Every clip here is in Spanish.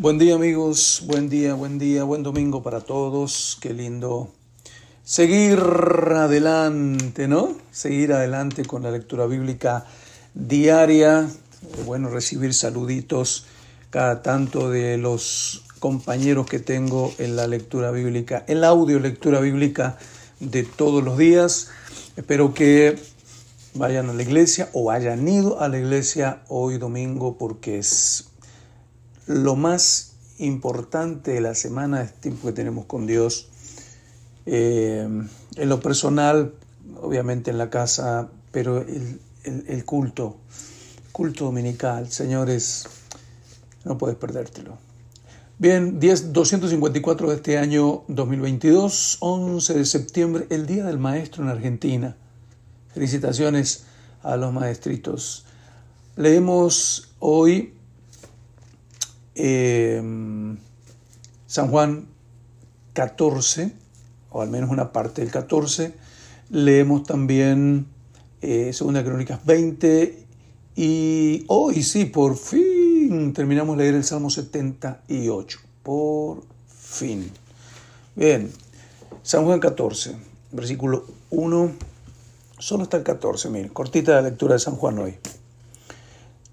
Buen día amigos, buen día, buen día, buen domingo para todos. Qué lindo seguir adelante, ¿no? Seguir adelante con la lectura bíblica diaria. Bueno, recibir saluditos cada tanto de los compañeros que tengo en la lectura bíblica, en la audio lectura bíblica de todos los días. Espero que vayan a la iglesia o hayan ido a la iglesia hoy domingo porque es lo más importante de la semana es el tiempo que tenemos con Dios. Eh, en lo personal, obviamente en la casa, pero el, culto, culto dominical, señores, no puedes perdértelo. Bien, 10, 254 de este año 2022, 11 de septiembre, el Día del Maestro en Argentina. Felicitaciones a los maestritos. Leemos hoy Em, San Juan 14, o al menos una parte del 14. Leemos también eh, Segunda Crónicas 20 y hoy sí, por fin terminamos de leer el Salmo 78. Por fin. Bien, San Juan 14, versículo 1, solo está el 14, miren, cortita la lectura de San Juan hoy.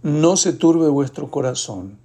No se turbe vuestro corazón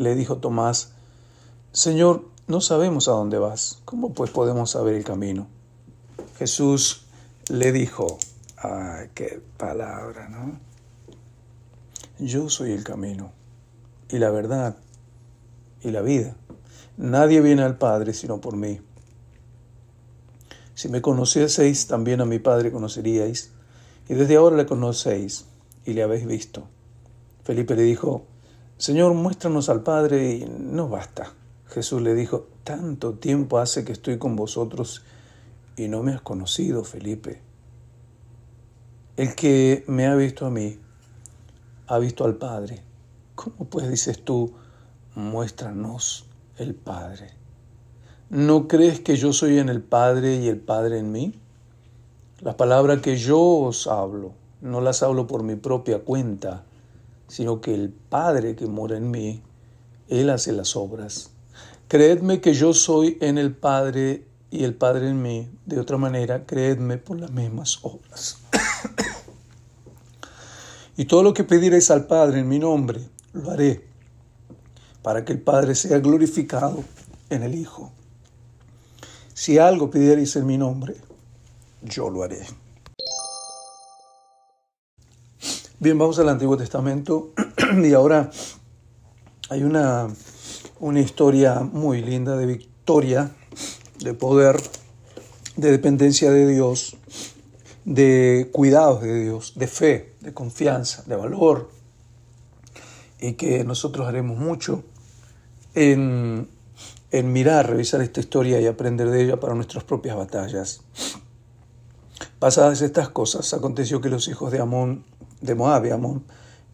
Le dijo Tomás, Señor, no sabemos a dónde vas, ¿cómo pues podemos saber el camino? Jesús le dijo, ay, qué palabra, ¿no? Yo soy el camino y la verdad y la vida. Nadie viene al Padre sino por mí. Si me conocieseis, también a mi Padre conoceríais, y desde ahora le conocéis y le habéis visto. Felipe le dijo, Señor, muéstranos al Padre y no basta. Jesús le dijo, tanto tiempo hace que estoy con vosotros y no me has conocido, Felipe. El que me ha visto a mí, ha visto al Padre. ¿Cómo pues dices tú, muéstranos el Padre? ¿No crees que yo soy en el Padre y el Padre en mí? Las palabras que yo os hablo, no las hablo por mi propia cuenta sino que el Padre que mora en mí, Él hace las obras. Creedme que yo soy en el Padre y el Padre en mí. De otra manera, creedme por las mismas obras. y todo lo que pediréis al Padre en mi nombre, lo haré, para que el Padre sea glorificado en el Hijo. Si algo pidierais en mi nombre, yo lo haré. Bien, vamos al Antiguo Testamento y ahora hay una, una historia muy linda de victoria, de poder, de dependencia de Dios, de cuidados de Dios, de fe, de confianza, de valor, y que nosotros haremos mucho en, en mirar, revisar esta historia y aprender de ella para nuestras propias batallas. Pasadas estas cosas, aconteció que los hijos de Amón de Moab y Amón,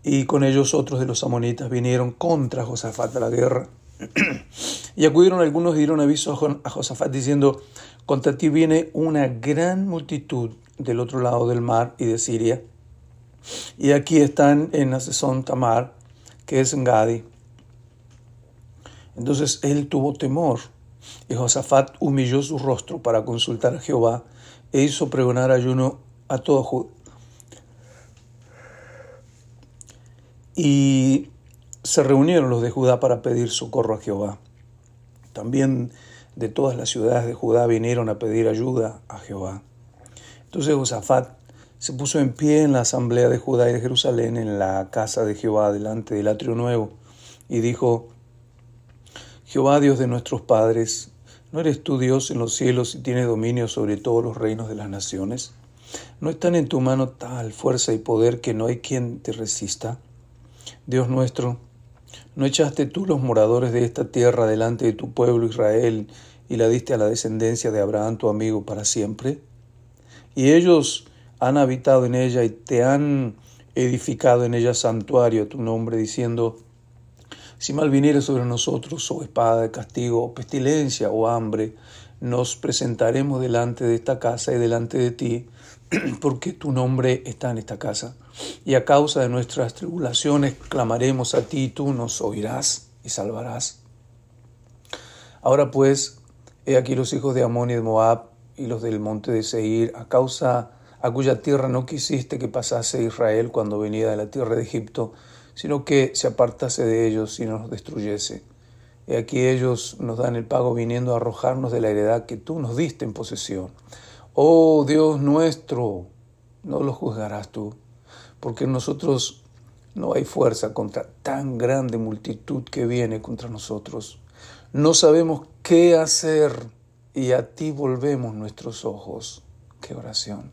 y con ellos otros de los amonitas vinieron contra Josafat a la guerra. y acudieron algunos y dieron aviso a Josafat diciendo, contra ti viene una gran multitud del otro lado del mar y de Siria. Y aquí están en Asesón Tamar, que es en Gadi. Entonces él tuvo temor, y Josafat humilló su rostro para consultar a Jehová, e hizo pregonar ayuno a todo Y se reunieron los de Judá para pedir socorro a Jehová. También de todas las ciudades de Judá vinieron a pedir ayuda a Jehová. Entonces Josafat se puso en pie en la asamblea de Judá y de Jerusalén, en la casa de Jehová, delante del atrio nuevo, y dijo, Jehová Dios de nuestros padres, ¿no eres tú Dios en los cielos y tienes dominio sobre todos los reinos de las naciones? ¿No están en tu mano tal fuerza y poder que no hay quien te resista? Dios nuestro, ¿No echaste tú los moradores de esta tierra delante de tu pueblo Israel y la diste a la descendencia de Abraham tu amigo para siempre? Y ellos han habitado en ella y te han edificado en ella santuario a tu nombre, diciendo, si mal viniere sobre nosotros, o espada de castigo, o pestilencia, o hambre, nos presentaremos delante de esta casa y delante de ti, porque tu nombre está en esta casa. Y a causa de nuestras tribulaciones clamaremos a ti, y tú nos oirás y salvarás. Ahora pues, he aquí los hijos de Amón y de Moab y los del monte de Seir, a causa a cuya tierra no quisiste que pasase Israel cuando venía de la tierra de Egipto, sino que se apartase de ellos y nos destruyese. Y aquí ellos nos dan el pago viniendo a arrojarnos de la heredad que tú nos diste en posesión. Oh Dios nuestro, no lo juzgarás tú, porque nosotros no hay fuerza contra tan grande multitud que viene contra nosotros. No sabemos qué hacer y a ti volvemos nuestros ojos. Qué oración.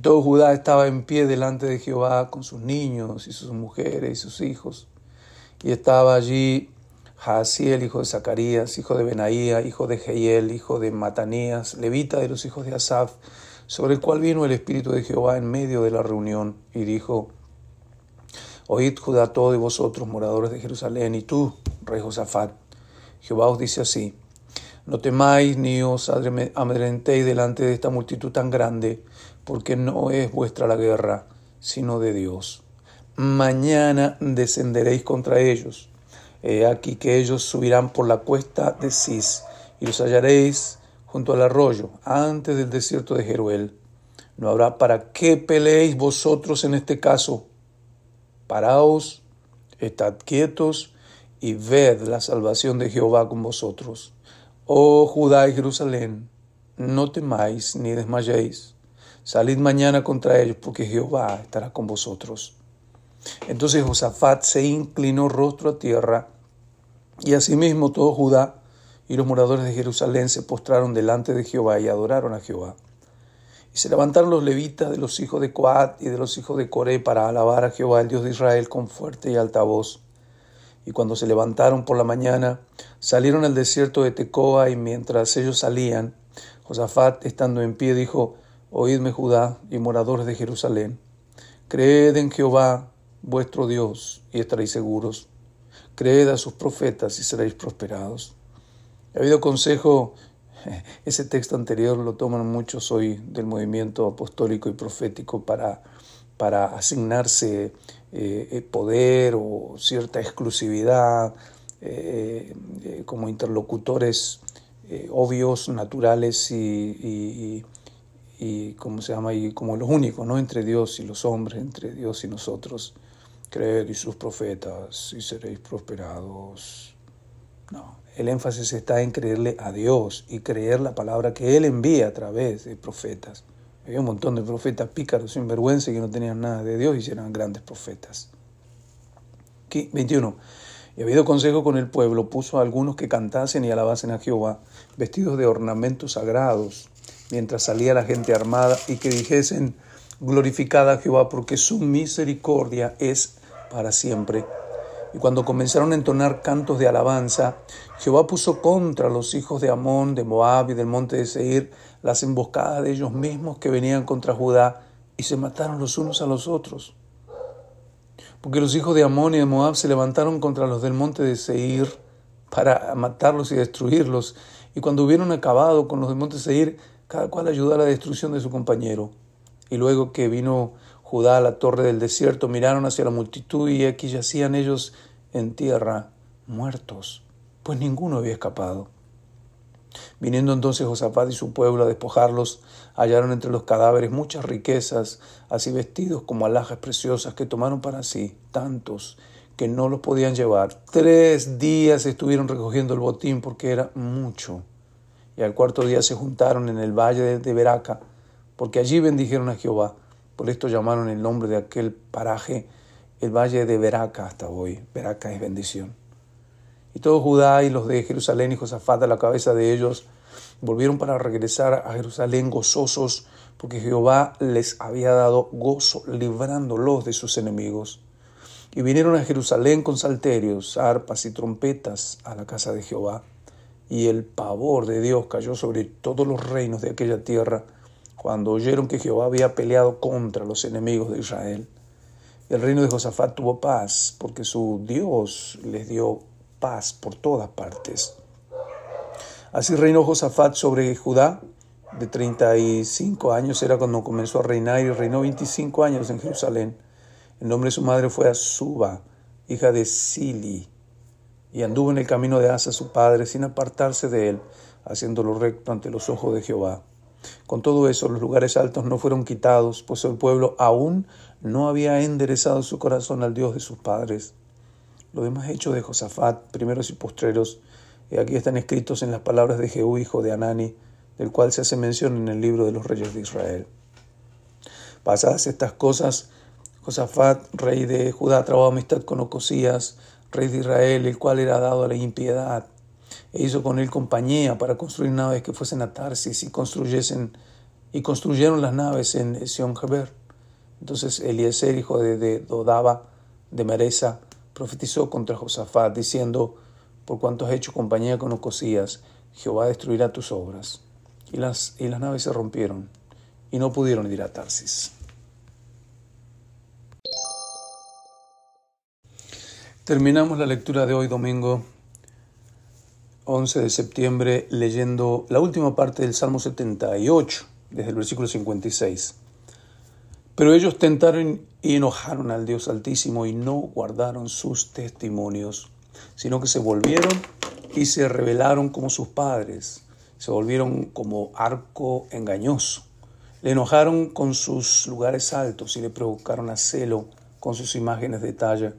Todo Judá estaba en pie delante de Jehová con sus niños y sus mujeres y sus hijos. Y estaba allí Jaasiel, hijo de Zacarías, hijo de Benaía, hijo de Jehiel, hijo de Matanías, levita de los hijos de Asaf, sobre el cual vino el Espíritu de Jehová en medio de la reunión y dijo, Oíd Judá todos vosotros, moradores de Jerusalén, y tú, rey Josafat, Jehová os dice así, no temáis ni os amedrentéis delante de esta multitud tan grande, porque no es vuestra la guerra, sino de Dios. Mañana descenderéis contra ellos Aquí que ellos subirán por la cuesta de Cis, y los hallaréis junto al arroyo, antes del desierto de Jeruel. No habrá para qué peleéis vosotros en este caso. Paraos, estad quietos y ved la salvación de Jehová con vosotros. Oh Judá y Jerusalén, no temáis ni desmayéis. Salid mañana contra ellos, porque Jehová estará con vosotros. Entonces Josafat se inclinó rostro a tierra, y asimismo todo Judá y los moradores de Jerusalén se postraron delante de Jehová y adoraron a Jehová. Y se levantaron los levitas de los hijos de Coat y de los hijos de Coré para alabar a Jehová, el Dios de Israel, con fuerte y alta voz. Y cuando se levantaron por la mañana, salieron al desierto de Tecoa, y mientras ellos salían, Josafat, estando en pie, dijo, Oídme Judá y moradores de Jerusalén, creed en Jehová vuestro Dios y estaréis seguros. Creed a sus profetas y seréis prosperados. Ha habido consejo, ese texto anterior lo toman muchos hoy del movimiento apostólico y profético para, para asignarse eh, eh, poder o cierta exclusividad eh, como interlocutores obvios, naturales y, y, ¿cómo se llama? Y como los únicos, ¿no? Entre Dios y los hombres, entre Dios y nosotros. Creed y sus profetas y seréis prosperados. No, el énfasis está en creerle a Dios y creer la palabra que Él envía a través de profetas. Había un montón de profetas pícaros, sinvergüenza, que no tenían nada de Dios y eran grandes profetas. 21. Y habido consejo con el pueblo, puso a algunos que cantasen y alabasen a Jehová, vestidos de ornamentos sagrados, mientras salía la gente armada, y que dijesen, glorificada a Jehová, porque su misericordia es para siempre. Y cuando comenzaron a entonar cantos de alabanza, Jehová puso contra los hijos de Amón, de Moab y del monte de Seir las emboscadas de ellos mismos que venían contra Judá y se mataron los unos a los otros. Porque los hijos de Amón y de Moab se levantaron contra los del monte de Seir para matarlos y destruirlos. Y cuando hubieron acabado con los del monte de Seir, cada cual ayudó a la destrucción de su compañero. Y luego que vino Judá la torre del desierto, miraron hacia la multitud y aquí yacían ellos en tierra, muertos, pues ninguno había escapado. Viniendo entonces Josafat y su pueblo a despojarlos, hallaron entre los cadáveres muchas riquezas, así vestidos como alhajas preciosas que tomaron para sí, tantos que no los podían llevar. Tres días estuvieron recogiendo el botín porque era mucho. Y al cuarto día se juntaron en el valle de Beraca, porque allí bendijeron a Jehová. Por esto llamaron el nombre de aquel paraje el valle de Beraca hasta hoy. Beraca es bendición. Y todo Judá y los de Jerusalén y Josafat a la cabeza de ellos volvieron para regresar a Jerusalén gozosos porque Jehová les había dado gozo librándolos de sus enemigos. Y vinieron a Jerusalén con salterios, arpas y trompetas a la casa de Jehová. Y el pavor de Dios cayó sobre todos los reinos de aquella tierra cuando oyeron que Jehová había peleado contra los enemigos de Israel. El reino de Josafat tuvo paz, porque su Dios les dio paz por todas partes. Así reinó Josafat sobre Judá, de 35 años era cuando comenzó a reinar y reinó 25 años en Jerusalén. El nombre de su madre fue Azuba, hija de Sili, y anduvo en el camino de Asa su padre sin apartarse de él, haciéndolo recto ante los ojos de Jehová. Con todo eso, los lugares altos no fueron quitados, pues el pueblo aún no había enderezado su corazón al Dios de sus padres. Los demás hechos de Josafat, primeros y postreros, y aquí están escritos en las palabras de Jehú, hijo de Anani, del cual se hace mención en el libro de los reyes de Israel. Pasadas estas cosas, Josafat, rey de Judá, trabó amistad con Ocosías, rey de Israel, el cual era dado a la impiedad e hizo con él compañía para construir naves que fuesen a Tarsis y construyesen y construyeron las naves en Sion Geber. Entonces Eliezer, hijo de, Dodaba, de Mereza, profetizó contra Josafat, diciendo, por cuanto has hecho compañía con Ocosías, Jehová destruirá tus obras. Y las, y las naves se rompieron y no pudieron ir a Tarsis. Terminamos la lectura de hoy domingo 11 de septiembre leyendo la última parte del Salmo 78, desde el versículo 56. Pero ellos tentaron y enojaron al Dios Altísimo y no guardaron sus testimonios, sino que se volvieron y se rebelaron como sus padres, se volvieron como arco engañoso. Le enojaron con sus lugares altos y le provocaron a celo con sus imágenes de talla.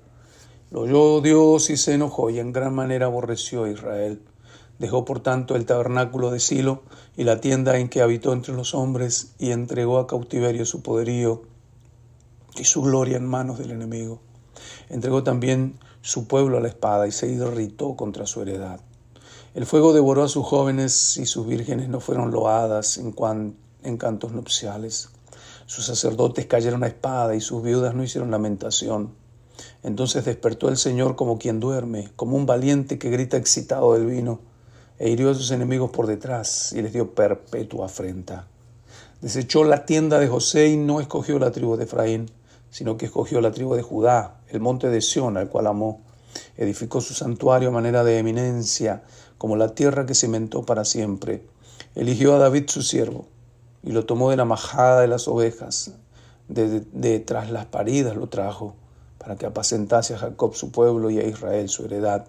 Lo oyó Dios y se enojó y en gran manera aborreció a Israel. Dejó por tanto el tabernáculo de Silo y la tienda en que habitó entre los hombres y entregó a cautiverio su poderío y su gloria en manos del enemigo. Entregó también su pueblo a la espada y se irritó contra su heredad. El fuego devoró a sus jóvenes y sus vírgenes no fueron loadas en, en cantos nupciales. Sus sacerdotes cayeron a espada y sus viudas no hicieron lamentación. Entonces despertó el Señor como quien duerme, como un valiente que grita excitado del vino e hirió a sus enemigos por detrás y les dio perpetua afrenta. Desechó la tienda de José y no escogió la tribu de Efraín, sino que escogió la tribu de Judá, el monte de Sión, al cual amó. Edificó su santuario a manera de eminencia, como la tierra que cimentó para siempre. Eligió a David su siervo, y lo tomó de la majada de las ovejas, de, de tras las paridas lo trajo, para que apacentase a Jacob su pueblo y a Israel su heredad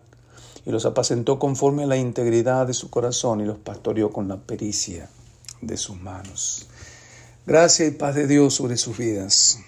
y los apacentó conforme a la integridad de su corazón y los pastoreó con la pericia de sus manos. Gracia y paz de Dios sobre sus vidas.